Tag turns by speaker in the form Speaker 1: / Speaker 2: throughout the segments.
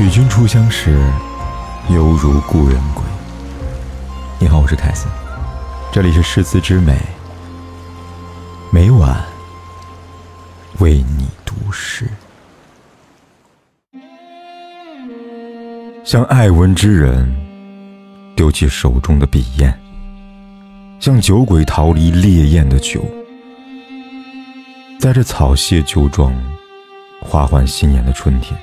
Speaker 1: 与君初相识，犹如故人归。你好，我是凯斯，这里是诗词之美，每晚为你读诗。向爱文之人丢弃手中的笔砚，向酒鬼逃离烈焰的酒，在这草谢酒庄，花换新颜的春天。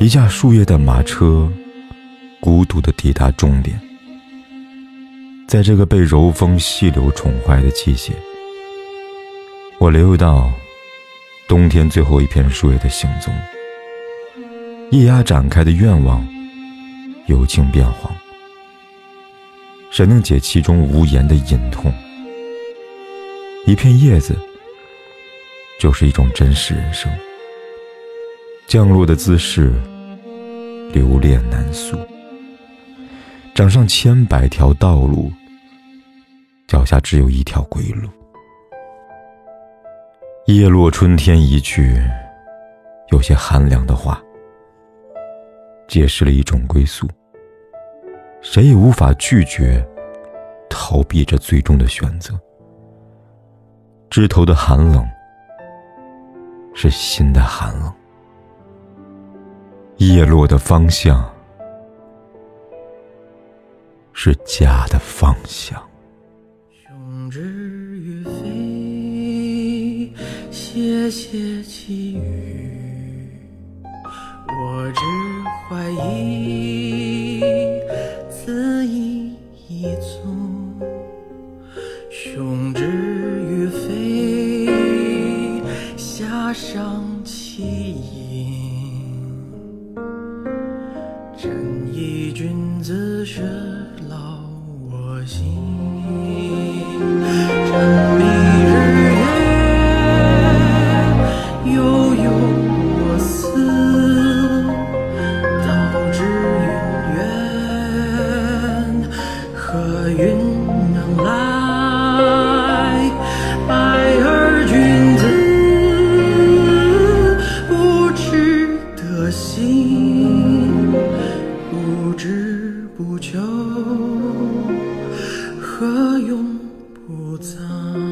Speaker 1: 一架树叶的马车，孤独地抵达终点。在这个被柔风细柳宠坏的季节，我留意到冬天最后一片树叶的行踪。叶芽展开的愿望，由青变黄。谁能解其中无言的隐痛？一片叶子，就是一种真实人生。降落的姿势，留恋难诉。掌上千百条道路，脚下只有一条归路。叶落春天一句，有些寒凉的话，解释了一种归宿。谁也无法拒绝，逃避这最终的选择。枝头的寒冷，是心的寒冷。叶落的方向是家的方向。
Speaker 2: 雄枝于飞，歇歇其语。我只怀疑，此意一足。雄枝于飞，下伤其音。是劳我心，真迷日月，悠悠我思，道之云远，何云能来？白而君子，不知得心。不知不求何用不藏